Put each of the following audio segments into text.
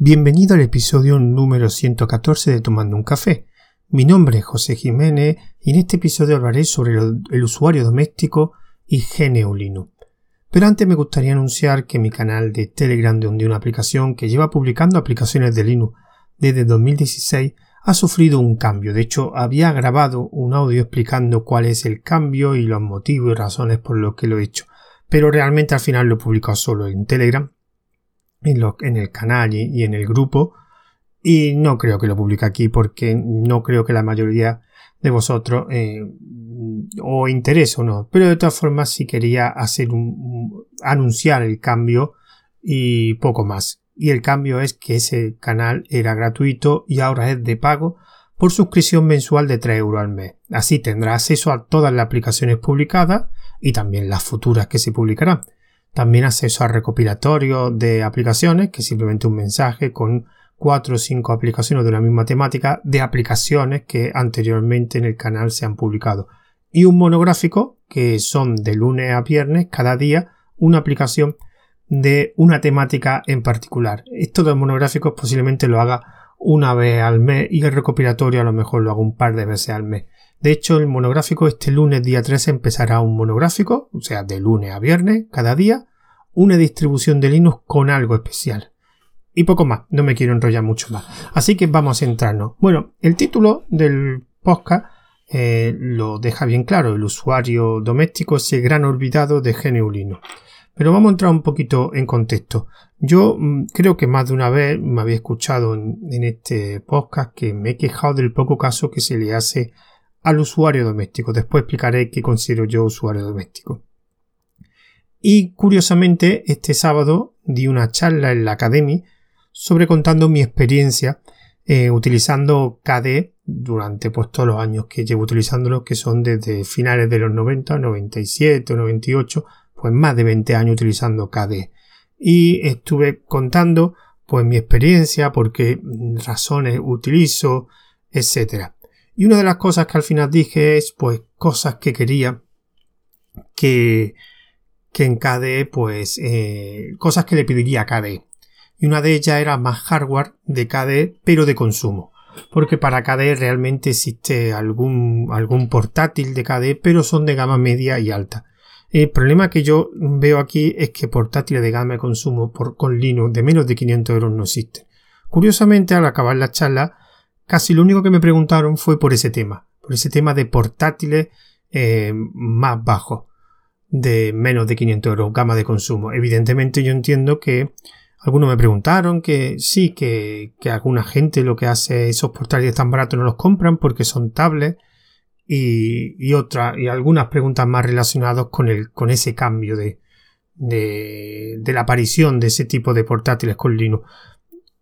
Bienvenido al episodio número 114 de Tomando un Café. Mi nombre es José Jiménez y en este episodio hablaré sobre el, usuario doméstico y GNU Linux. Pero antes me gustaría anunciar que mi canal de Telegram de una aplicación que lleva publicando aplicaciones de Linux desde 2016 ha sufrido un cambio. De hecho, había grabado un audio explicando cuál es el cambio y los motivos y razones por los que lo he hecho. Pero realmente al final lo he publicado solo en Telegram, en, el canal y, en el grupo. Y no creo que lo publique aquí porque no creo que la mayoría de vosotros eh, o interese o no. Pero de todas formas sí quería hacer un, anunciar el cambio y poco más y el cambio es que ese canal era gratuito y ahora es de pago por suscripción mensual de 3 euros al mes. Así tendrá acceso a todas las aplicaciones publicadas y también las futuras que se publicarán. También acceso a recopilatorio de aplicaciones, que simplemente un mensaje con cuatro o cinco aplicaciones de la misma temática de aplicaciones que anteriormente en el canal se han publicado. Y un monográfico que son de lunes a viernes cada día una aplicación de una temática en particular. Esto de monográficos posiblemente lo haga una vez al mes y el recopilatorio a lo mejor lo hago un par de veces al mes. De hecho, el monográfico este lunes día 3 empezará un monográfico, o sea, de lunes a viernes, cada día, una distribución de Linux con algo especial. Y poco más, no me quiero enrollar mucho más. Así que vamos a centrarnos. Bueno, el título del podcast eh, lo deja bien claro. El usuario doméstico es el gran olvidado de GNU Linux. Pero vamos a entrar un poquito en contexto. Yo mm, creo que más de una vez me había escuchado en, este podcast que me he quejado del poco caso que se le hace al usuario doméstico. Después explicaré qué considero yo usuario doméstico. Y curiosamente, este sábado di una charla en la Academy sobre contando mi experiencia eh, utilizando KDE durante pues, todos los años que llevo utilizándolo, que son desde finales de los 90, 97 o 98, pues más de 20 años utilizando KDE. Y estuve contando pues mi experiencia, por qué razones utilizo, etc. Y una de las cosas que al final dije es pues cosas que quería que, que en KDE pues eh, cosas que le pediría a KDE. Y una de ellas era más hardware de KDE pero de consumo. Porque para KDE realmente existe algún, algún portátil de KDE pero son de gama media y alta. El problema que yo veo aquí es que portátiles de gama de consumo por, con Linux de menos de 500 euros no existen. Curiosamente, al acabar la charla, casi lo único que me preguntaron fue por ese tema, por ese tema de portátiles eh, más bajos, de menos de 500 euros, gama de consumo. Evidentemente yo entiendo que algunos me preguntaron que sí, que, alguna gente lo que hace esos portátiles tan baratos no los compran porque son tablets y, y, y algunas preguntas más relacionadas con, el, con ese cambio de, de, de la aparición de ese tipo de portátiles con Linux.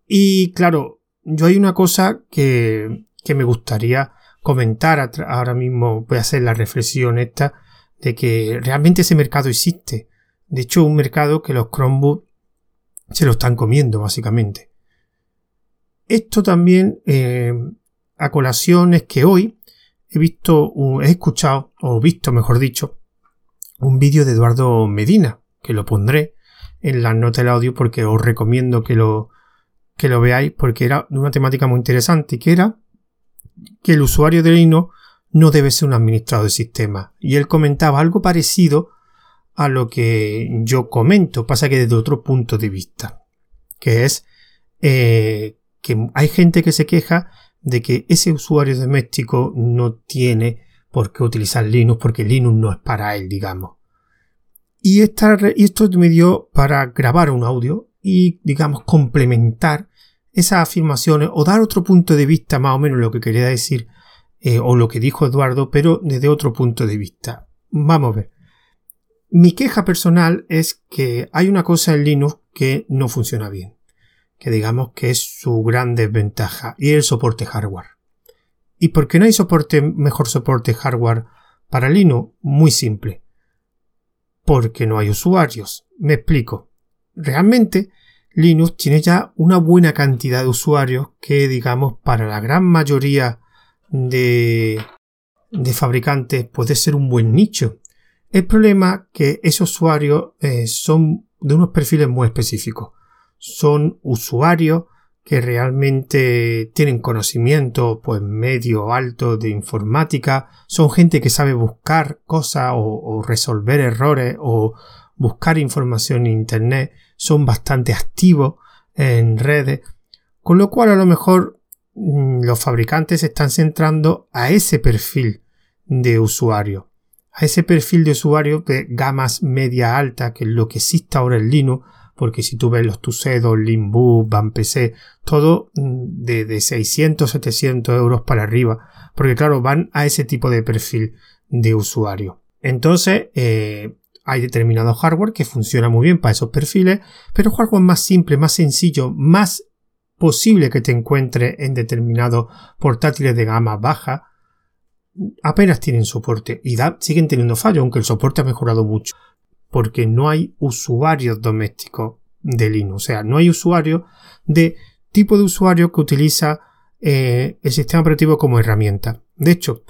Y claro, yo hay una cosa que, que me gustaría comentar ahora mismo, voy a hacer la reflexión esta, de que realmente ese mercado existe. De hecho, un mercado que los Chromebooks se lo están comiendo, básicamente. Esto también eh, a colación es que hoy he visto, he escuchado, o visto mejor dicho, un vídeo de Eduardo Medina, que lo pondré en la nota del audio porque os recomiendo que lo, que lo veáis porque era una temática muy interesante, que era que el usuario de Linux no debe ser un administrador de sistema. Y él comentaba algo parecido a lo que yo comento, pasa que desde otro punto de vista, que es eh, que hay gente que se queja de que ese usuario doméstico no tiene por qué utilizar Linux porque Linux no es para él, digamos. Y, esto me dio para grabar un audio y, digamos, complementar esas afirmaciones o dar otro punto de vista más o menos lo que quería decir eh, o lo que dijo Eduardo, pero desde otro punto de vista. Vamos a ver. Mi queja personal es que hay una cosa en Linux que no funciona bien que digamos que es su gran desventaja, y el soporte hardware. ¿Y por qué no hay soporte, mejor soporte hardware para Linux? Muy simple. Porque no hay usuarios. Me explico. Realmente, Linux tiene ya una buena cantidad de usuarios que, digamos, para la gran mayoría de, fabricantes puede ser un buen nicho. El problema es que esos usuarios eh, son de unos perfiles muy específicos. Son usuarios que realmente tienen conocimiento pues medio alto de informática, son gente que sabe buscar cosas o, resolver errores o buscar información en internet, son bastante activos en redes, con lo cual a lo mejor mm, los fabricantes están centrando a ese perfil de usuario, a ese perfil de usuario de gamas media alta, que es lo que existe ahora en Linux, porque si tú ves los Tuxedo, Limbu, Van PC, todo mm, de, de 600, 700 euros para arriba, porque claro, van a ese tipo de perfil de usuario. Entonces, eh, hay determinado hardware que funciona muy bien para esos perfiles, pero hardware más simple, más sencillo, más posible que te encuentre en determinados portátiles de gama baja, apenas tienen soporte y siguen teniendo fallos, aunque el soporte ha mejorado mucho porque no hay usuarios domésticos de Linux. O sea, no hay usuario de tipo de usuario que utiliza eh, el sistema operativo como herramienta. De hecho,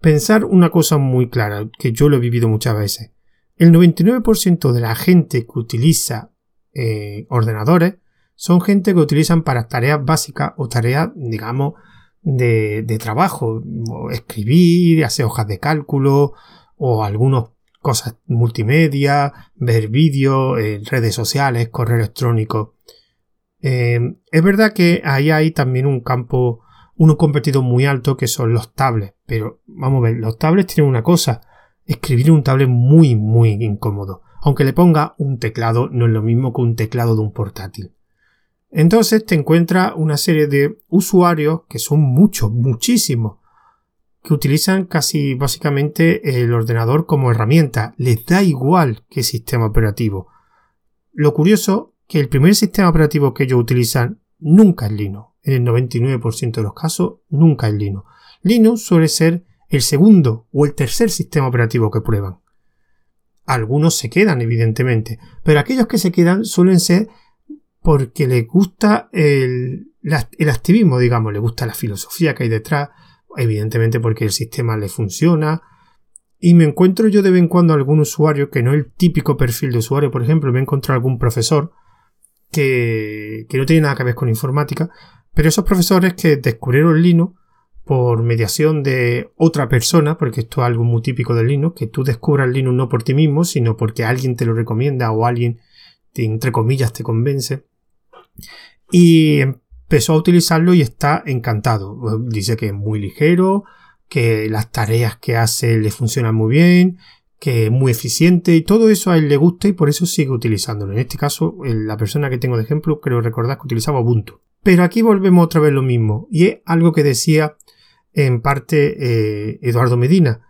pensar una cosa muy clara, que yo lo he vivido muchas veces. El 99% de la gente que utiliza eh, ordenadores son gente que utilizan para tareas básicas o tareas, digamos, de, de trabajo, escribir, hacer hojas de cálculo o algunos cosas multimedia, ver vídeos, redes sociales, correo electrónico. Eh, es verdad que ahí hay también un campo, un competido muy alto que son los tablets, pero vamos a ver, los tablets tienen una cosa, escribir en un tablet muy, muy incómodo. Aunque le ponga un teclado, no es lo mismo que un teclado de un portátil. Entonces te encuentras una serie de usuarios que son muchos, muchísimos, que utilizan casi básicamente el ordenador como herramienta. Les da igual qué sistema operativo. Lo curioso que el primer sistema operativo que ellos utilizan nunca es Linux. En el 99% de los casos nunca es Linux. Linux suele ser el segundo o el tercer sistema operativo que prueban. Algunos se quedan, evidentemente, pero aquellos que se quedan suelen ser porque les gusta el, el activismo, digamos, les gusta la filosofía que hay detrás, evidentemente porque el sistema le funciona. Y me encuentro yo de vez en cuando algún usuario que no es el típico perfil de usuario, por ejemplo, me he encontrado algún profesor que, que no tiene nada que ver con informática, pero esos profesores que descubrieron Linux por mediación de otra persona, porque esto es algo muy típico de Linux, que tú descubras Linux no por ti mismo, sino porque alguien te lo recomienda o alguien, entre comillas, te convence. Y empezó a utilizarlo y está encantado. Dice que es muy ligero, que las tareas que hace le funcionan muy bien, que es muy eficiente y todo eso a él le gusta y por eso sigue utilizándolo. En este caso, la persona que tengo de ejemplo, creo recordar que utilizaba Ubuntu. Pero aquí volvemos otra vez lo mismo y es algo que decía en parte eh, Eduardo Medina.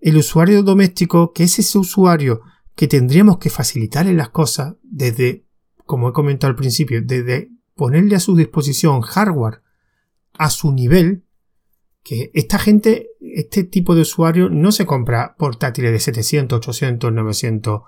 El usuario doméstico, que es ese usuario que tendríamos que facilitarle las cosas desde, como he comentado al principio, desde ponerle a su disposición hardware a su nivel, que esta gente, este tipo de usuario no se compra portátiles de 700, 800, 900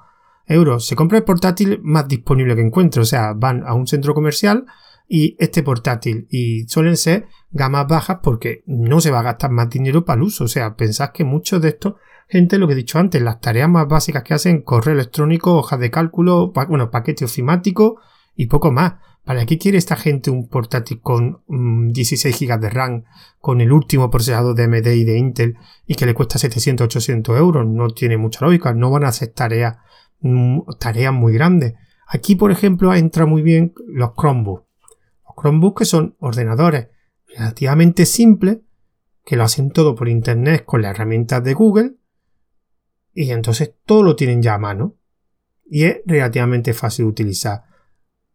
euros, se compra el portátil más disponible que encuentre, o sea, van a un centro comercial y este portátil y suelen ser gamas bajas porque no se va a gastar más dinero para el uso, o sea, pensad que muchos de estos gente, lo que he dicho antes, las tareas más básicas que hacen, correo electrónico, hojas de cálculo, bueno, paquete ofimático y poco más. ¿Para qué quiere esta gente un portátil con 16 mm, GB de RAM, con el último procesador de AMD y de Intel y que le cuesta 700-800 euros? No tiene mucha lógica, no van a hacer tareas, mm, tareas muy grandes. Aquí, por ejemplo, entra muy bien los Chromebooks. Chromebooks que son ordenadores relativamente simples, que lo hacen todo por internet con las herramientas de Google, y entonces todo lo tienen ya a mano. Y es relativamente fácil de utilizar.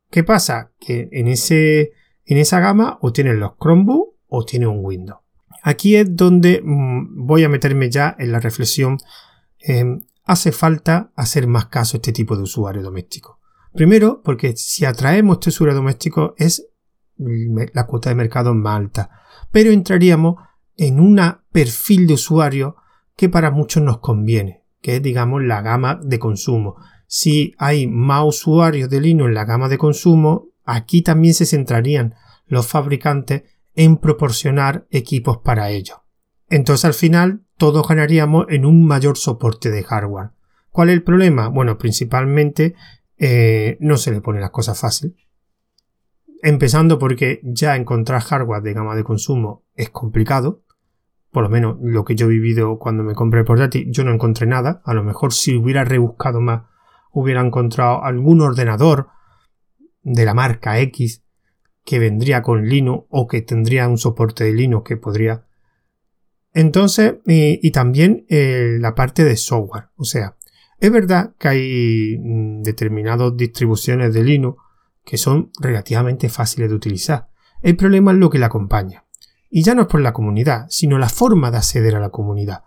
¿Qué pasa? Que en, ese, en esa gama o tienen los Chromebook o tiene un Windows. Aquí es donde mm, voy a meterme ya en la reflexión. Em, hace falta hacer más caso a este tipo de usuario doméstico. Primero, porque si atraemos este usuario doméstico es la cuota de mercado más alta. Pero entraríamos en un perfil de usuario que para muchos nos conviene, que es digamos la gama de consumo si hay más usuarios de Linux en la gama de consumo, aquí también se centrarían los fabricantes en proporcionar equipos para ello. Entonces al final todos ganaríamos en un mayor soporte de hardware. ¿Cuál es el problema? Bueno, principalmente eh, no se le pone las cosas fácil. Empezando porque ya encontrar hardware de gama de consumo es complicado. Por lo menos lo que yo he vivido cuando me compré el portátil, yo no encontré nada. A lo mejor si hubiera rebuscado más, hubiera encontrado algún ordenador de la marca X que vendría con Linux o que tendría un soporte de Linux que podría. Entonces, y, también eh, la parte de software. O sea, es verdad que hay mm, determinadas distribuciones de Linux que son relativamente fáciles de utilizar. El problema es lo que la acompaña. Y ya no es por la comunidad, sino la forma de acceder a la comunidad.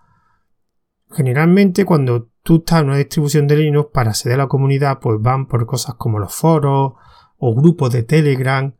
Generalmente cuando tú estás en una distribución de Linux para acceder a la comunidad, pues van por cosas como los foros o grupos de Telegram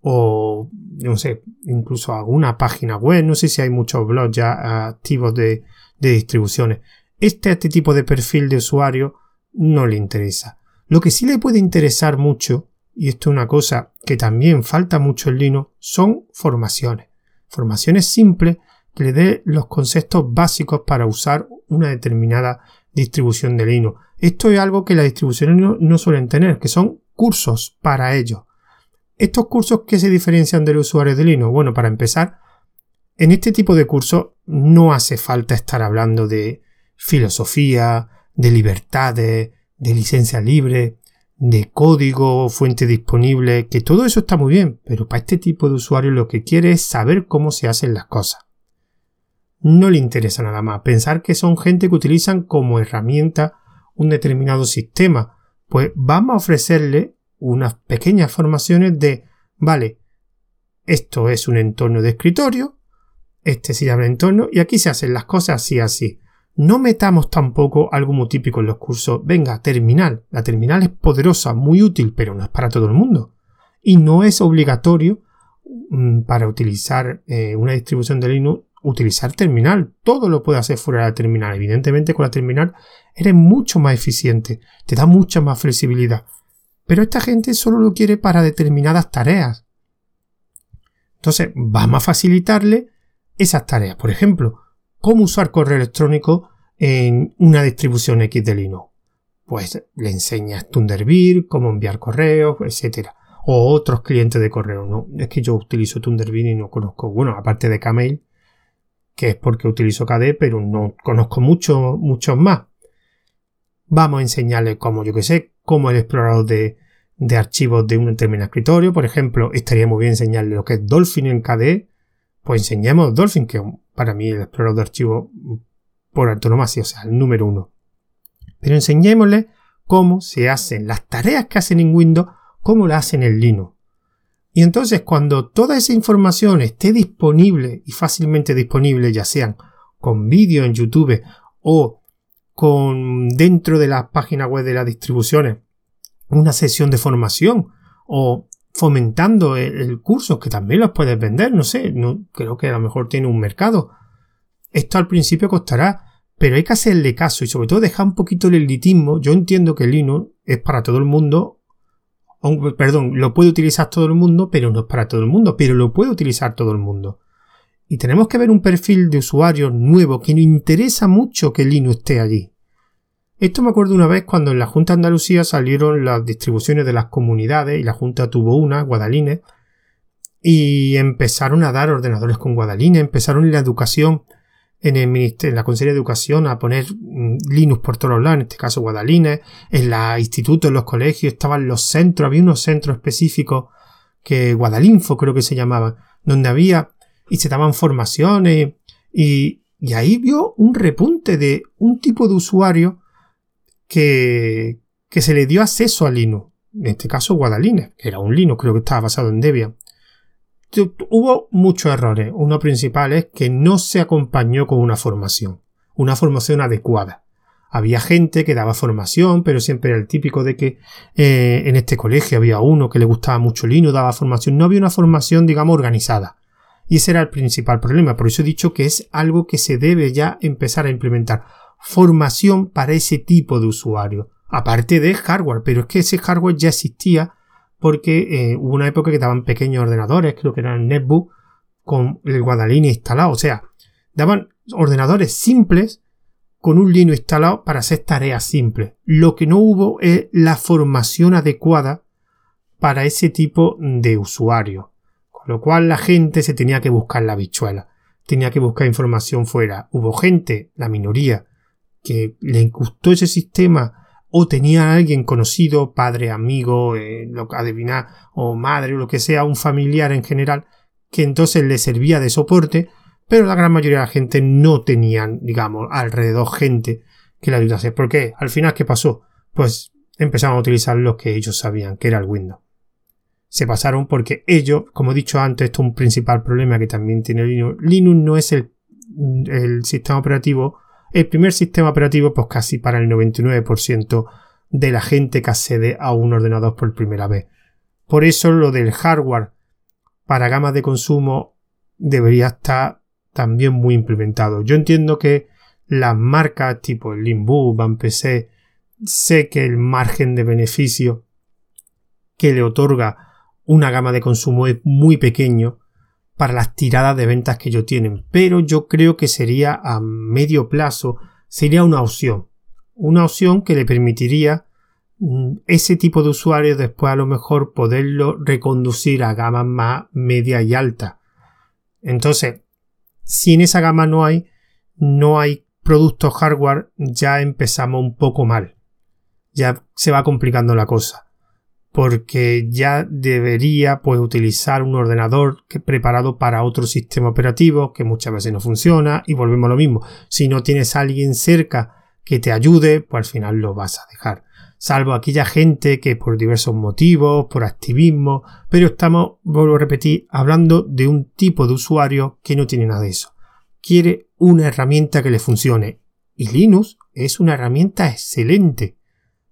o no sé, incluso alguna página web, no sé si hay muchos blogs ya activos de, distribuciones. Este, este tipo de perfil de usuario no le interesa. Lo que sí le puede interesar mucho, y esto es una cosa que también falta mucho en Linux, son formaciones. Formaciones simples que le dé los conceptos básicos para usar una determinada distribución de Linux. Esto es algo que las distribuciones no, suelen tener, que son cursos para ello. ¿Estos cursos qué se diferencian del usuario de Linux? Bueno, para empezar, en este tipo de cursos no hace falta estar hablando de filosofía, de libertades, de licencia libre, de código, fuente disponible, que todo eso está muy bien, pero para este tipo de usuario lo que quiere es saber cómo se hacen las cosas no le interesa nada más. Pensar que son gente que utilizan como herramienta un determinado sistema. Pues vamos a ofrecerle unas pequeñas formaciones de, vale, esto es un entorno de escritorio, este se llama entorno y aquí se hacen las cosas así así. No metamos tampoco algo muy típico en los cursos. Venga, terminal. La terminal es poderosa, muy útil, pero no es para todo el mundo. Y no es obligatorio mm, para utilizar eh, una distribución de Linux utilizar terminal. Todo lo puede hacer fuera de la terminal. Evidentemente con la terminal eres mucho más eficiente, te da mucha más flexibilidad. Pero esta gente solo lo quiere para determinadas tareas. Entonces vamos a facilitarle esas tareas. Por ejemplo, cómo usar correo electrónico en una distribución X de Linux. Pues le enseñas Thunderbird, cómo enviar correos, etc. O otros clientes de correo. No, es que yo utilizo Thunderbird y no conozco. Bueno, aparte de Kmail, que es porque utilizo KDE, pero no conozco muchos muchos más. Vamos a enseñarle cómo, yo que sé, cómo el explorador de, de archivos de un determinado escritorio. Por ejemplo, estaría muy bien enseñarle lo que es Dolphin en KDE. Pues enseñemos Dolphin, que para mí el explorador de archivos por antonomasia, o sea, el número uno. Pero enseñémosle cómo se hacen las tareas que hacen en Windows, cómo las hacen en Linux. Y entonces cuando toda esa información esté disponible y fácilmente disponible, ya sean con vídeo en YouTube o con dentro de las páginas web de las distribuciones, una sesión de formación o fomentando el, curso que también los puedes vender, no sé, no, creo que a lo mejor tiene un mercado. Esto al principio costará, pero hay que hacerle caso y sobre todo dejar un poquito el elitismo. Yo entiendo que Linux es para todo el mundo perdón, lo puede utilizar todo el mundo, pero no es para todo el mundo, pero lo puede utilizar todo el mundo. Y tenemos que ver un perfil de usuario nuevo que nos interesa mucho que Linux esté allí. Esto me acuerdo una vez cuando en la Junta de Andalucía salieron las distribuciones de las comunidades y la Junta tuvo una, Guadaline, y empezaron a dar ordenadores con Guadaline, empezaron la educación en, el ministerio, en la Consejería de Educación a poner mm, Linux por todos lados, en este caso Guadalines, en los institutos, en los colegios, estaban los centros, había unos centros específicos que Guadalinfo creo que se llamaban, donde había y se daban formaciones y ahí vio un repunte de un tipo de usuario que, que se le dio acceso a Linux, en este caso Guadalines, que era un Linux, creo que estaba basado en Debian hubo muchos errores. Uno principal es que no se acompañó con una formación, una formación adecuada. Había gente que daba formación, pero siempre era el típico de que eh, en este colegio había uno que le gustaba mucho Linux, daba formación. No había una formación, digamos, organizada. Y ese era el principal problema. Por eso he dicho que es algo que se debe ya empezar a implementar. Formación para ese tipo de usuario. Aparte de hardware, pero es que ese hardware ya existía porque eh, hubo una época que daban pequeños ordenadores, creo que eran netbook, con el Guadalini instalado. O sea, daban ordenadores simples con un Linux instalado para hacer tareas simples. Lo que no hubo es la formación adecuada para ese tipo de usuario. Con lo cual la gente se tenía que buscar la bichuela, tenía que buscar información fuera. Hubo gente, la minoría, que le gustó ese sistema o tenía alguien conocido, padre, amigo, eh, lo adivinar, o madre, o lo que sea, un familiar en general, que entonces le servía de soporte, pero la gran mayoría de la gente no tenían, digamos, alrededor gente que le ayudase. ¿Por qué? Al final, ¿qué pasó? Pues empezaron a utilizar lo que ellos sabían, que era el Windows. Se pasaron porque ellos, como he dicho antes, esto es un principal problema que también tiene Linux. Linux no es el, el sistema operativo el primer sistema operativo, pues casi para el 99% de la gente que accede a un ordenador por primera vez. Por eso lo del hardware para gamas de consumo debería estar también muy implementado. Yo entiendo que las marcas tipo Limbu, PC, sé que el margen de beneficio que le otorga una gama de consumo es muy pequeño para las tiradas de ventas que ellos tienen, pero yo creo que sería a medio plazo, sería una opción, una opción que le permitiría mm, ese tipo de usuarios después a lo mejor poderlo reconducir a gamas más media y alta. Entonces, si en esa gama no hay, no hay productos hardware, ya empezamos un poco mal. Ya se va complicando la cosa porque ya debería pues utilizar un ordenador que, preparado para otro sistema operativo que muchas veces no funciona y volvemos a lo mismo. Si no tienes a alguien cerca que te ayude, pues al final lo vas a dejar. Salvo aquella gente que por diversos motivos, por activismo, pero estamos, vuelvo a repetir, hablando de un tipo de usuario que no tiene nada de eso. Quiere una herramienta que le funcione. Y Linux es una herramienta excelente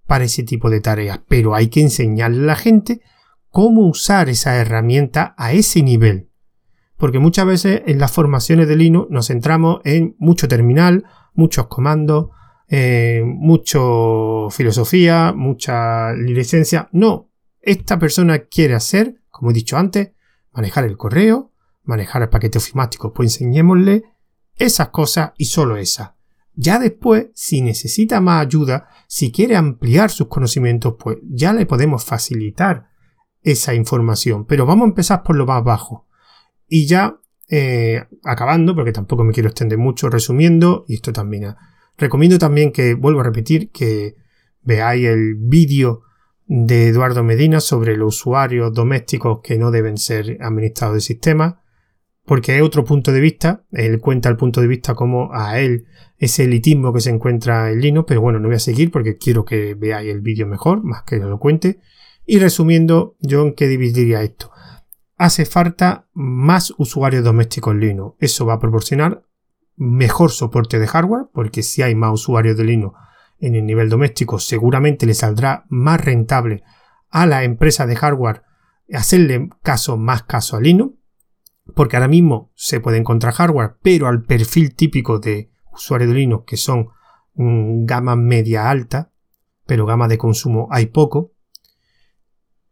para ese tipo de tareas, pero hay que enseñarle a la gente cómo usar esa herramienta a ese nivel. Porque muchas veces en las formaciones de Linux nos centramos en mucho terminal, muchos comandos, eh, mucho filosofía, mucha licencia. No, esta persona quiere hacer, como he dicho antes, manejar el correo, manejar el paquete ofimático. Pues enseñémosle esas cosas y solo esas. Ya después, si necesita más ayuda, si quiere ampliar sus conocimientos, pues ya le podemos facilitar esa información. Pero vamos a empezar por lo más bajo. Y ya eh, acabando, porque tampoco me quiero extender mucho, resumiendo, y esto también. Recomiendo también que, vuelvo a repetir, que veáis el vídeo de Eduardo Medina sobre los usuarios domésticos que no deben ser administrados de sistema porque es otro punto de vista, él cuenta el punto de vista como a él ese elitismo que se encuentra en Linux, pero bueno, no voy a seguir porque quiero que veáis el vídeo mejor, más que lo cuente. Y resumiendo, yo en qué dividiría esto. Hace falta más usuarios domésticos en Linux. Eso va a proporcionar mejor soporte de hardware, porque si hay más usuarios de Linux en el nivel doméstico, seguramente le saldrá más rentable a la empresa de hardware hacerle caso más caso a Linux porque ahora mismo se puede encontrar hardware, pero al perfil típico de usuario de Linux, que son gama media alta, pero gama de consumo hay poco.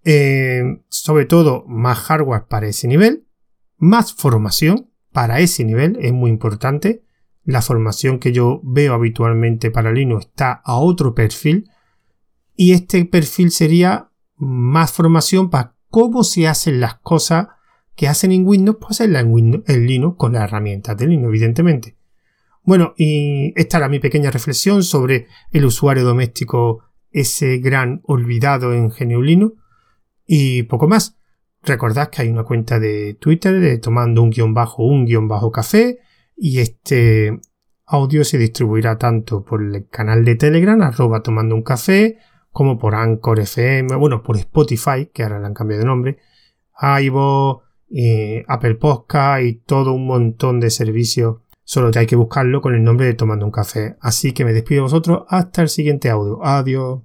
Eh, sobre todo, más hardware para ese nivel, más formación para ese nivel, es muy importante. La formación que yo veo habitualmente para Linux está a otro perfil, y este perfil sería más formación para cómo se hacen las cosas que hacen en Windows, pues hacerla en, en Linux con las herramientas de Linux, evidentemente. Bueno, y esta era mi pequeña reflexión sobre el usuario doméstico, ese gran olvidado en GNU Linux. Y poco más. Recordad que hay una cuenta de Twitter de tomando un guion bajo un guion bajo café y este audio se distribuirá tanto por el canal de Telegram, arroba tomando un café, como por Anchor FM, bueno, por Spotify, que ahora le han cambiado de nombre, Apple Podcast y todo un montón de servicios. Solo te hay que buscarlo con el nombre de Tomando un Café. Así que me despido de vosotros hasta el siguiente audio. Adiós.